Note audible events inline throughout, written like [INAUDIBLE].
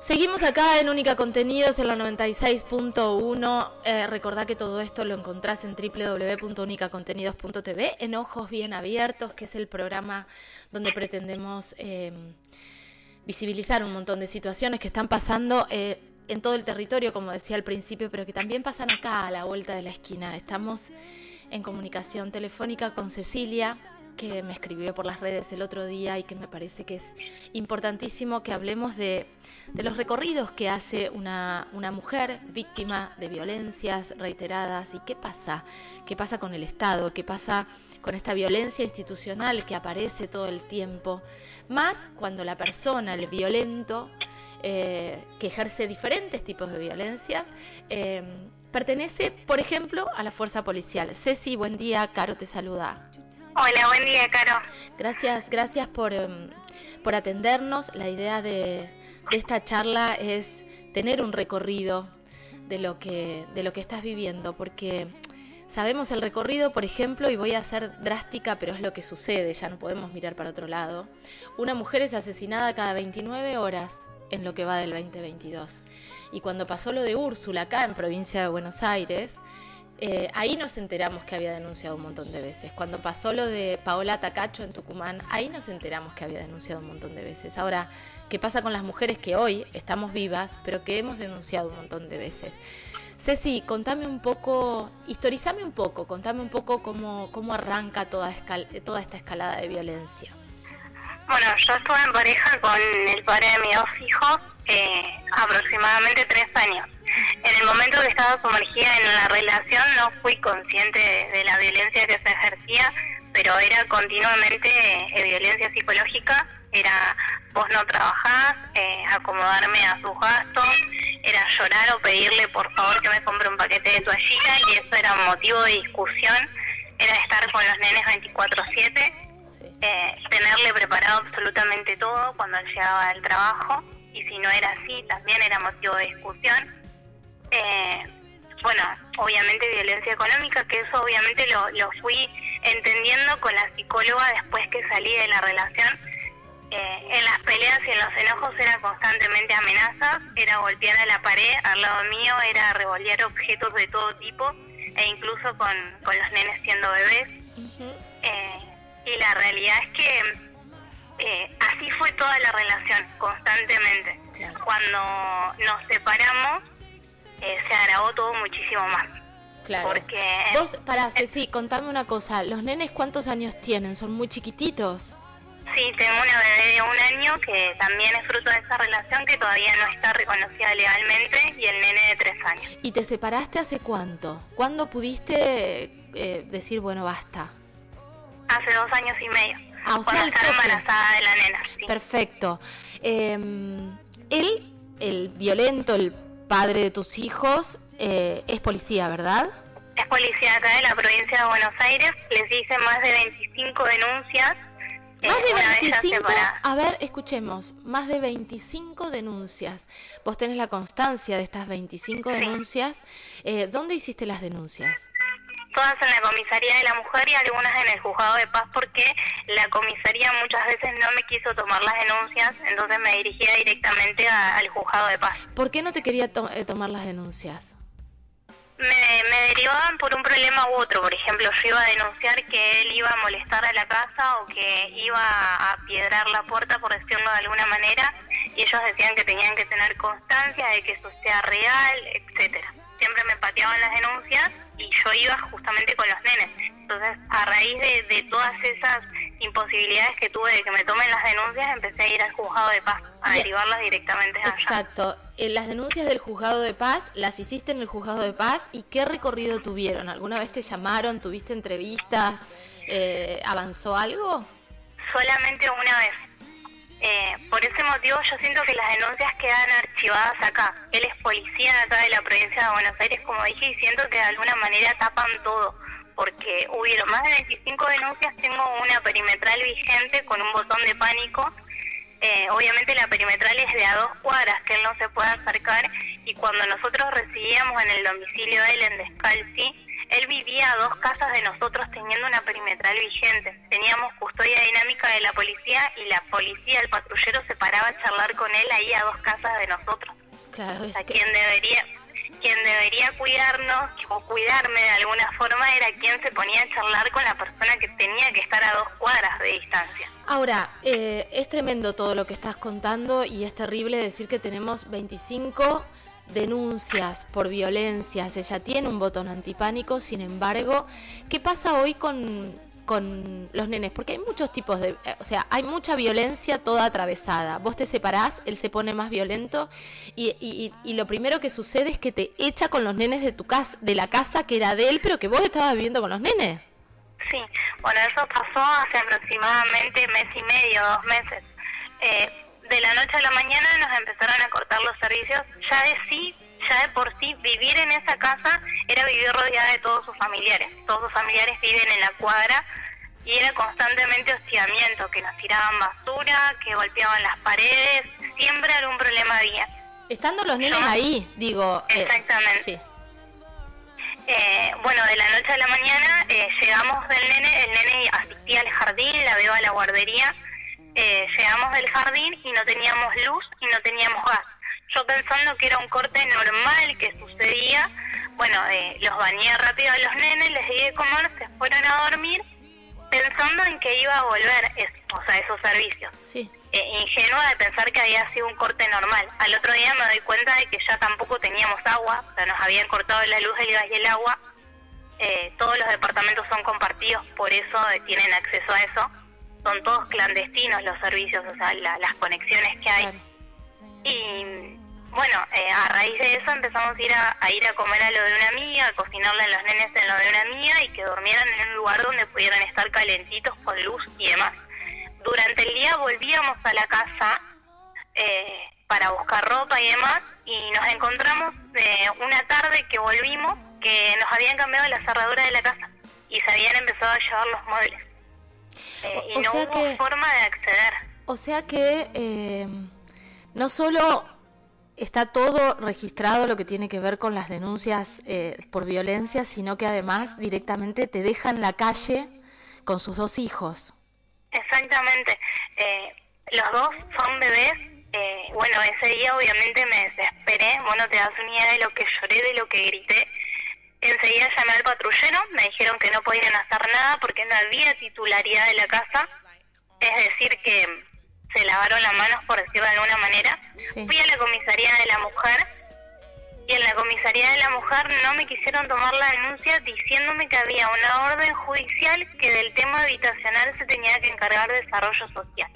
Seguimos acá en Única Contenidos en la 96.1. Eh, recordá que todo esto lo encontrás en www.unicacontenidos.tv, en Ojos Bien Abiertos, que es el programa donde pretendemos eh, visibilizar un montón de situaciones que están pasando eh, en todo el territorio, como decía al principio, pero que también pasan acá a la vuelta de la esquina. Estamos en comunicación telefónica con Cecilia, que me escribió por las redes el otro día y que me parece que es importantísimo que hablemos de, los recorridos que hace una, una, mujer víctima de violencias reiteradas y qué pasa, qué pasa con el Estado, qué pasa con esta violencia institucional que aparece todo el tiempo, más cuando la persona, el violento, eh, que ejerce diferentes tipos de violencias, eh, pertenece, por ejemplo, a la fuerza policial. Ceci, buen día, Caro te saluda. Hola, buen día, Caro. Gracias, gracias por, em, por atendernos. La idea de, esta charla es tener un recorrido de lo que, de lo que estás viviendo, porque sabemos el recorrido, por ejemplo, y voy a ser drástica, pero es lo que sucede, ya no podemos mirar para otro lado. Una mujer es asesinada cada 29 horas en lo que va del 2022. Y cuando pasó lo de Úrsula acá en provincia de Buenos Aires, eh, ahí nos enteramos que había denunciado un montón de veces. Cuando pasó lo de Paola Tacacho en Tucumán, ahí nos enteramos que había denunciado un montón de veces. Ahora, ¿qué pasa con las mujeres que hoy estamos vivas, pero que hemos denunciado un montón de veces? Ceci, contame un poco, historizame un poco, contame un poco cómo, cómo arranca toda, toda esta escalada de violencia. Bueno, yo estuve en pareja con el padre de mis dos hijos eh, aproximadamente tres años. En el momento que estaba sumergida en la relación no fui consciente de, la violencia que se ejercía, pero era continuamente eh, violencia psicológica, era vos no trabajás, eh, acomodarme a sus gastos, era llorar o pedirle por favor que me compre un paquete de toallita y eso era motivo de discusión, era estar con los nenes 24/7, eh, tenerle preparado absolutamente todo cuando él llegaba del trabajo. Y si no era así también era motivo de discusión eh, bueno, obviamente violencia económica, que eso obviamente lo, lo fui entendiendo con la psicóloga después que salí de la relación. Eh, en las peleas y en los enojos era constantemente amenazas, era golpear a la pared al lado mío, era revolear objetos de todo tipo e incluso con, con los nenes siendo bebés. eh, y la realidad es que eh, así fue toda la relación, constantemente. Cuando nos separamos, eh, se agravó todo muchísimo más. Claro. Porque, Vos, para Ceci, contame una cosa, ¿los nenes cuántos años tienen? ¿Son muy chiquititos? Sí, tengo una bebé de un año que también es fruto de esa relación que todavía no está reconocida legalmente y el nene de tres años. ¿Y te separaste hace cuánto? ¿Cuándo pudiste eh, decir, bueno, basta? Hace dos años y medio. Ah, cuando estaba embarazada de la nena. Perfecto. Eh, él, el violento, el padre de tus hijos, eh, es policía, ¿verdad? Es policía acá de la provincia de Buenos Aires. Les hice más de 25 denuncias. Eh, más de 25, a ver, escuchemos, más de 25 denuncias. Vos tenés la constancia de estas 25 denuncias. Eh, ¿Dónde hiciste las denuncias? Todas en la comisaría de la mujer y algunas en el juzgado de paz porque la comisaría muchas veces no me quiso tomar las denuncias, entonces me dirigía directamente al juzgado de paz. ¿Por qué no te quería eh, tomar las denuncias? Me, me, derivaban por un problema u otro. Por ejemplo, yo iba a denunciar que él iba a molestar a la casa o que iba a piedrar la puerta, por decirlo de alguna manera, y ellos decían que tenían que tener constancia de que eso sea real, etcétera. Siempre me pateaban las denuncias y yo iba justamente con los nenes. Entonces, a raíz de, todas esas imposibilidades que tuve de que me tomen las denuncias, empecé a ir al juzgado de paz, a derivarlas directamente allá. Exacto. En las denuncias del juzgado de paz, las hiciste en el juzgado de paz y qué recorrido tuvieron? ¿Alguna vez te llamaron, tuviste entrevistas, eh, avanzó algo? Solamente una vez. Eh, por ese motivo yo siento que las denuncias quedan archivadas acá. Él es policía acá de la provincia de Buenos Aires, como dije, y siento que de alguna manera tapan todo, porque hubieron más de 25 denuncias, tengo una perimetral vigente con un botón de pánico. Eh, obviamente la perimetral es de a dos cuadras, que él no se puede acercar, y cuando nosotros recibíamos en el domicilio de él en Descalzi, él vivía a dos casas de nosotros teniendo una perimetral vigente. Teníamos custodia dinámica de la policía y la policía, el patrullero, se paraba a charlar con él ahí a dos casas de nosotros. Claro, es O sea, que- quien debería quien debería cuidarnos o cuidarme de alguna forma era quien se ponía a charlar con la persona que tenía que estar a dos cuadras de distancia. Ahora, eh, es tremendo todo lo que estás contando y es terrible decir que tenemos 25 denuncias por violencias. Ella tiene un botón antipánico, sin embargo, ¿qué pasa hoy con, con los nenes? Porque hay muchos tipos de... eh, O sea, hay mucha violencia toda atravesada. Vos te separás, él se pone más violento y, y- y- lo primero que sucede es que te echa con los nenes de tu casa, de la casa que era de él, pero que vos estabas viviendo con los nenes. Sí, bueno, eso pasó hace aproximadamente mes y medio, dos meses. Eh, de la noche a la mañana nos empezaron a cortar los servicios. Ya de sí, ya de por sí, vivir en esa casa era vivir rodeada de todos sus familiares. Todos sus familiares viven en la cuadra y era constantemente hostigamiento, que nos tiraban basura, que golpeaban las paredes, siempre algún problema había. Estando los nenes ahí, digo... eh, Exactamente. sí. Eh, bueno, de la noche a la mañana eh, llegamos del nene, el nene asistía al jardín, la veo a la guardería, eh, llegamos del jardín y no teníamos luz y no teníamos gas. Yo pensando que era un corte normal que sucedía, bueno, eh, los bañé rápido a los nenes, les di de comer, se fueron a dormir, pensando en que iba a volver, es- o sea, esos servicios Sí. eh, ingenua de pensar que había sido un corte normal. Al otro día me doy cuenta de que ya tampoco teníamos agua, o sea, nos habían cortado la luz, el gas y el agua. Eh, todos los departamentos son compartidos, por eso eh, tienen acceso a eso. Son todos clandestinos los servicios, o sea, la- las conexiones que hay. Claro. Y bueno, eh, a raíz de eso empezamos a ir a, a ir a comer a lo de una amiga, a cocinarle a los nenes en lo de una amiga y que durmieran en un lugar donde pudieran estar calentitos con luz y demás. Durante el día volvíamos a la casa eh, para buscar ropa y demás y nos encontramos eh, una tarde que volvimos que nos habían cambiado la cerradura de la casa y se habían empezado a llevar los muebles. Eh, y o no sea hubo que- forma de acceder. O sea que eh, no solo está todo registrado lo que tiene que ver con las denuncias eh, por violencia, sino que además directamente te dejan la calle con sus dos hijos. Exactamente. Eh, los dos son bebés. Eh, bueno, ese día obviamente me desesperé. Bueno, te das una idea de lo que lloré, de lo que grité. Enseguida llamé al patrullero. Me dijeron que no podían hacer nada porque no había titularidad de la casa. Es decir, que se lavaron las manos, por decirlo de alguna manera. Sí. Fui a la comisaría de la mujer y en la comisaría de la mujer no me quisieron tomar la denuncia diciéndome que había una orden judicial que del tema habitacional se tenía que encargar de desarrollo social.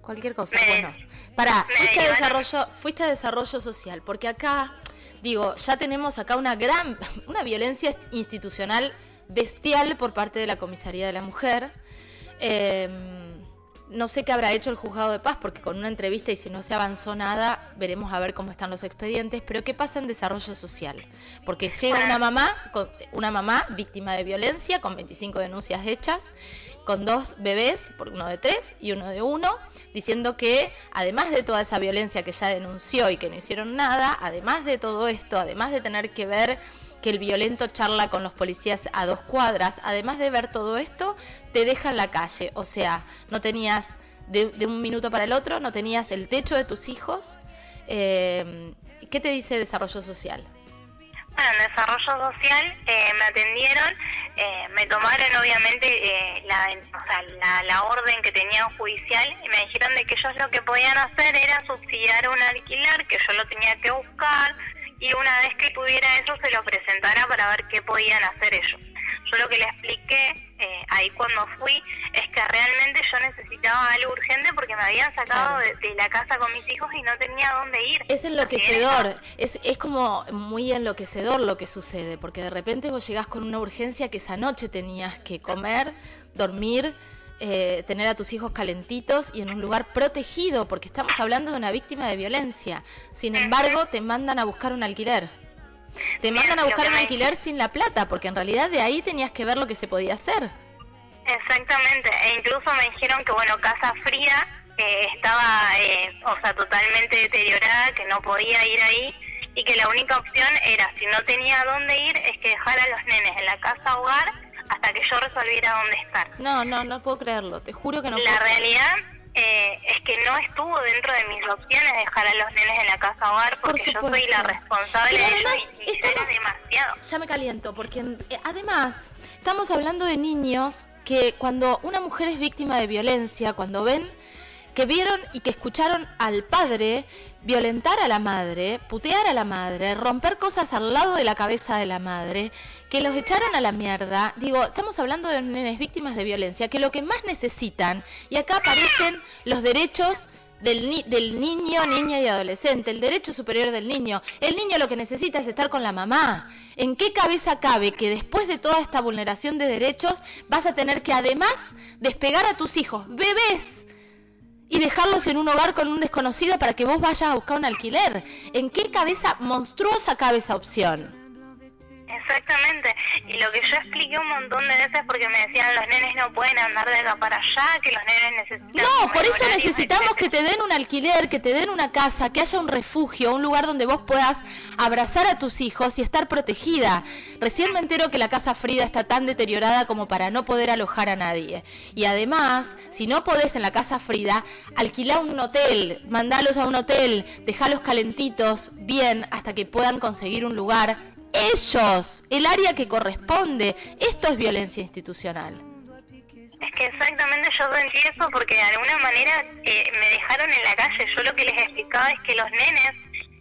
Cualquier cosa, Me- bueno. Para, fuiste a desarrollo, fuiste a desarrollo social, porque acá, digo, ya tenemos acá una gran, [LAUGHS] una violencia institucional bestial por parte de la comisaría de la mujer. Eh, no sé qué habrá hecho el juzgado de paz, porque con una entrevista y si no se avanzó nada, veremos a ver cómo están los expedientes. Pero qué pasa en desarrollo social, porque llega una mamá, una mamá víctima de violencia con 25 denuncias hechas con dos bebés, uno de tres y uno de uno, diciendo que además de toda esa violencia que ya denunció y que no hicieron nada, además de todo esto, además de tener que ver que el violento charla con los policías a dos cuadras, además de ver todo esto, te deja en la calle. O sea, no tenías de, de un minuto para el otro, no tenías el techo de tus hijos. Eh, ¿Qué te dice desarrollo social? Bueno, en desarrollo social eh, me atendieron, eh, me tomaron obviamente eh, la, o sea, la orden que tenían judicial y me dijeron de que ellos lo que podían hacer era subsidiar un alquiler, que yo lo tenía que buscar y una vez que tuviera eso se lo presentara para ver qué podían hacer ellos. Yo lo que le expliqué eh, ahí cuando fui es que realmente yo necesitaba algo urgente porque me habían sacado Claro. de, de la casa con mis hijos y no tenía dónde ir. Es enloquecedor, es, es como muy enloquecedor lo que sucede, porque de repente vos llegás con una urgencia que esa noche tenías que comer, dormir, eh, tener a tus hijos calentitos y en un lugar protegido, porque estamos hablando de una víctima de violencia. Sin embargo, te mandan a buscar un alquiler. Te mandan a buscar un alquiler sin la plata, porque en realidad de ahí tenías que ver lo que se podía hacer. Exactamente, e incluso me dijeron que, bueno, Casa Fría eh, estaba, eh, o sea, totalmente deteriorada, que no podía ir ahí. y que la única opción era, si no tenía dónde ir, es que dejara a los nenes en la casa hogar hasta que yo resolviera dónde estar. No, no, no puedo creerlo, te juro que no La realidad eh, es que no estuvo dentro de mis opciones dejar a los nenes en la casa hogar porque yo soy la responsable de ellos y, demasiado. Ya me caliento, porque eh, además estamos hablando de niños que cuando una mujer es víctima de violencia, cuando ven que vieron y que escucharon al padre violentar a la madre, putear a la madre, romper cosas al lado de la cabeza de la madre, que los echaron a la mierda. Digo, estamos hablando de nenes víctimas de violencia, que lo que más necesitan, y acá aparecen los derechos del, del niño, niña y adolescente, el derecho superior del niño. El niño lo que necesita es estar con la mamá. ¿En qué cabeza cabe que después de toda esta vulneración de derechos vas a tener que además despegar a tus hijos, bebés, y dejarlos en un hogar con un desconocido para que vos vayas a buscar un alquiler. ¿En qué cabeza monstruosa cabe esa opción? Exactamente, y lo que yo expliqué un montón de veces porque me decían los nenes no pueden andar de acá para allá, que los nenes necesitan... No, por eso necesitamos que te den un alquiler, que te den una casa, que haya un refugio, un lugar donde vos puedas abrazar a tus hijos y estar protegida. Recién me entero que la casa Frida está tan deteriorada como para no poder alojar a nadie. Y además, si no podés en la casa Frida, alquila un hotel, mandalos a un hotel, dejalos calentitos, bien, hasta que puedan conseguir un lugar ellos, el área que corresponde. Esto es violencia institucional. Es que exactamente yo sentí eso porque de alguna manera eh, me dejaron en la calle. Yo lo que les explicaba es que los nenes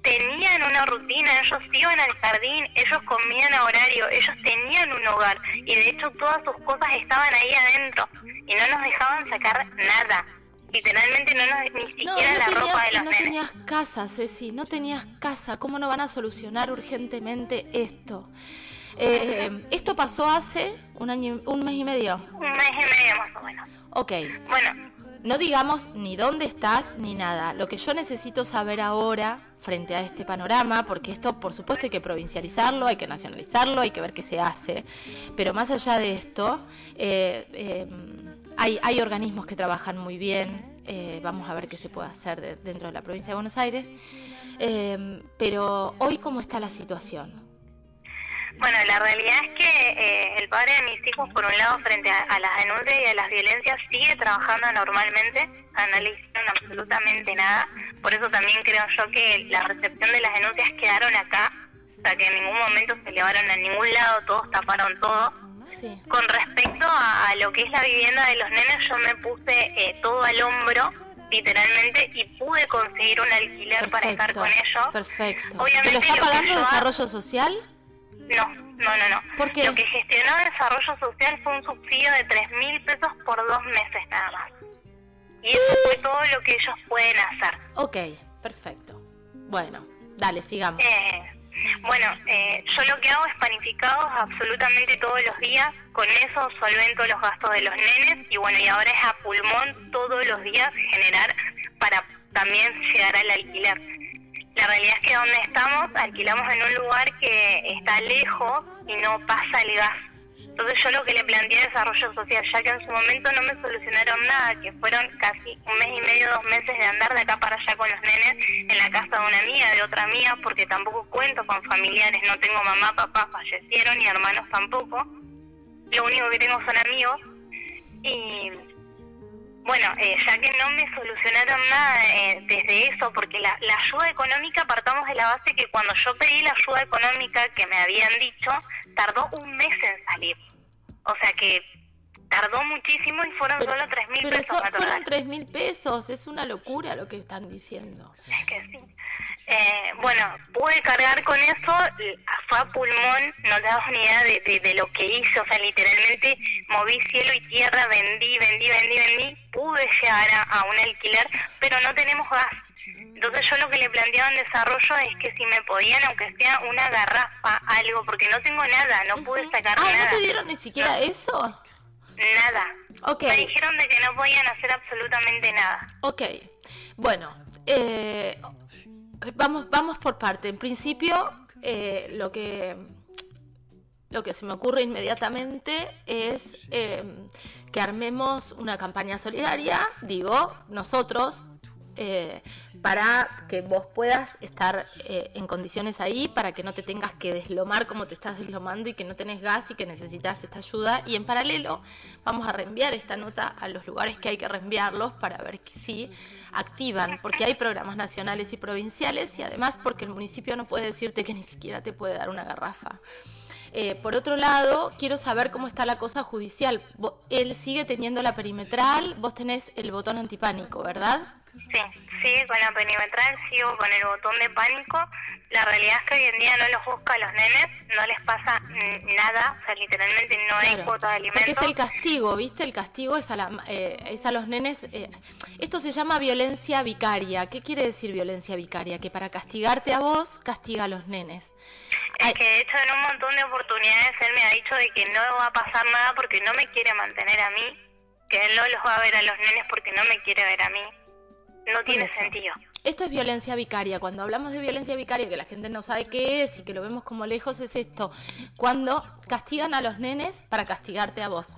tenían una rutina, ellos iban al jardín, ellos comían a horario, ellos tenían un hogar y de hecho todas sus cosas estaban ahí adentro y no nos dejaban sacar nada literalmente no nos, ni siquiera la ropa de los No tenías casa, Ceci, no tenías casa. ¿Cómo no van a solucionar urgentemente esto? Eh, esto pasó hace un año, un mes y medio. Un mes y medio más o menos. Ok. Bueno. No digamos ni dónde estás ni nada. Lo que yo necesito saber ahora frente a este panorama, porque esto por supuesto hay que provincializarlo, hay que nacionalizarlo, hay que ver qué se hace. Pero más allá de esto, eh, eh, hay, organismos que trabajan muy bien, eh, vamos a ver qué se puede hacer dentro de la provincia de Buenos Aires, pero hoy cómo está la situación. Bueno, la realidad es que eh, el padre de mis hijos, por un lado, frente a, las denuncias y a las violencias, sigue trabajando normalmente, no le hicieron absolutamente nada, por eso también creo yo que la recepción de las denuncias quedaron acá, o sea que en ningún momento se llevaron a ningún lado, todos taparon todo con respecto a, lo que es la vivienda de los nenes, yo me puse eh, todo al hombro, literalmente, y pude conseguir un alquiler para estar con ellos. Perfecto. Obviamente, lo está pagando Desarrollo Social? No, no, no, no. ¿Por Lo que gestionó Desarrollo Social fue un subsidio de tres mil pesos por dos meses nada más. Y eso fue todo lo que ellos pueden hacer. Ok, perfecto. Bueno, dale, sigamos. Eh, bueno, eh, yo lo que hago es panificados absolutamente todos los días, con eso solvento los gastos de los nenes y bueno, y ahora es a pulmón todos los días generar para también llegar al alquiler. La realidad es que donde estamos alquilamos en un lugar que está lejos y no pasa el gas. Entonces yo lo que le planteé a Desarrollo Social, ya que en su momento no me solucionaron nada, que fueron casi un mes y medio, dos meses de andar de acá para allá con los nenes en la casa de una amiga, de otra amiga, porque tampoco cuento con familiares, no tengo mamá, papá, fallecieron y hermanos tampoco. Lo único que tengo son amigos. Y bueno, eh, ya que no me solucionaron nada eh, desde eso, porque la, la ayuda económica partamos de la base que cuando yo pedí la ayuda económica que me habían dicho, tardó un mes en salir. O sea que tardó muchísimo y fueron solo tres mil pesos. Pero fueron tres mil pesos, es una locura lo que están diciendo. Es que sí. Eh, bueno, pude cargar con eso, fue a pulmón, no te das ni idea de, de, lo que hice, o sea, literalmente moví cielo y tierra, vendí, vendí, vendí, vendí, pude llegar a, un alquiler, pero no tenemos gas. Entonces yo lo que le planteaba en desarrollo es que si me podían, aunque sea una garrafa, algo, porque no tengo nada, no pude sacar ah, nada. ¿no te dieron ni siquiera eso? Nada. Okay. Me dijeron de que no podían hacer absolutamente nada. Ok. Bueno, eh, vamos, vamos por parte. En principio, eh, lo que lo que se me ocurre inmediatamente es eh, que armemos una campaña solidaria, digo, nosotros, eh, para que vos puedas estar eh, en condiciones ahí, para que no te tengas que deslomar como te estás deslomando y que no tenés gas y que necesitas esta ayuda. Y en paralelo vamos a reenviar esta nota a los lugares que hay que reenviarlos para ver si activan, porque hay programas nacionales y provinciales y además porque el municipio no puede decirte que ni siquiera te puede dar una garrafa. Eh, por otro lado, quiero saber cómo está la cosa judicial. Él sigue teniendo la perimetral, vos tenés el botón antipánico, ¿verdad? Sí, sigue con la perimetral, sigo con el botón de pánico. La realidad es que hoy en día no los busca a los nenes, no les pasa nada, o sea, literalmente no hay cuota de alimentos. Porque es el castigo, ¿viste? El castigo es a, la, eh, es a los nenes. Eh, esto se llama violencia vicaria. ¿Qué quiere decir violencia vicaria? Que para castigarte a vos, castiga a los nenes. Es que de hecho en un montón de oportunidades él me ha dicho de que no va a pasar nada porque no me quiere mantener a mí, que él no los va a ver a los nenes porque no me quiere ver a mí. No tiene sentido. Esto es violencia vicaria. Cuando hablamos de violencia vicaria, que la gente no sabe qué es y que lo vemos como lejos, es esto. Cuando castigan a los nenes para castigarte a vos.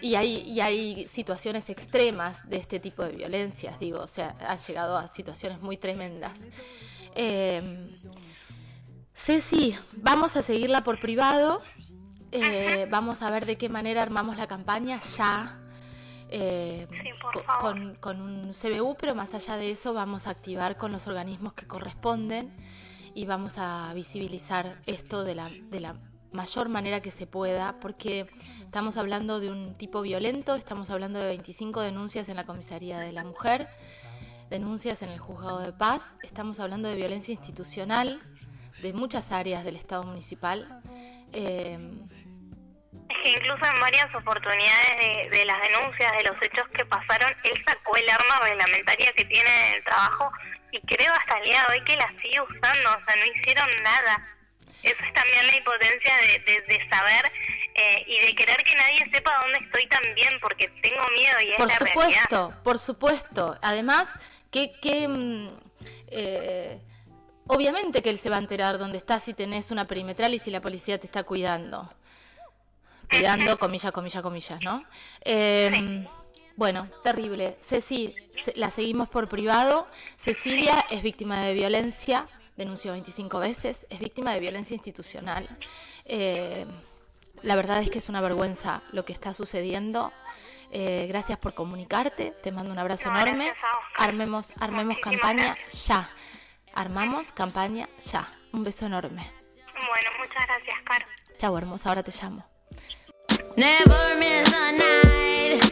Y hay, y hay situaciones extremas de este tipo de violencias, digo, o sea, han llegado a situaciones muy tremendas. Eh, Ceci, vamos a seguirla por privado, eh, vamos a ver de qué manera armamos la campaña ya eh, con, con, un CBU, pero más allá de eso vamos a activar con los organismos que corresponden y vamos a visibilizar esto de la, de la mayor manera que se pueda, porque estamos hablando de un tipo violento, estamos hablando de 25 denuncias en la comisaría de la mujer, denuncias en el juzgado de paz, estamos hablando de violencia institucional de muchas áreas del Estado municipal. Eh, incluso en varias oportunidades de, las denuncias, de los hechos que pasaron, él sacó el arma reglamentaria que tiene en el trabajo y creo hasta el día de hoy que la sigue usando, o sea, no hicieron nada. Eso es también la impotencia de, de, saber eh, y de querer que nadie sepa dónde estoy también, porque tengo miedo y es por la supuesto, Por supuesto, además, que... que mm, eh, obviamente que él se va a enterar dónde estás si tenés una perimetral y si la policía te está cuidando cuidando, comillas, comillas, comillas, ¿no? Em, bueno, terrible. Ceci, la seguimos por privado. Cecilia es víctima de violencia, denunció 25 veces, es víctima de violencia institucional. Em, la verdad es que es una vergüenza lo que está sucediendo. Eh, gracias por comunicarte, te mando un abrazo enorme. Armemos, armemos campaña ya. Armamos campaña ya. Un beso enorme. Bueno, muchas gracias, Caro. Chao, hermosa, ahora te llamo. Never miss a night.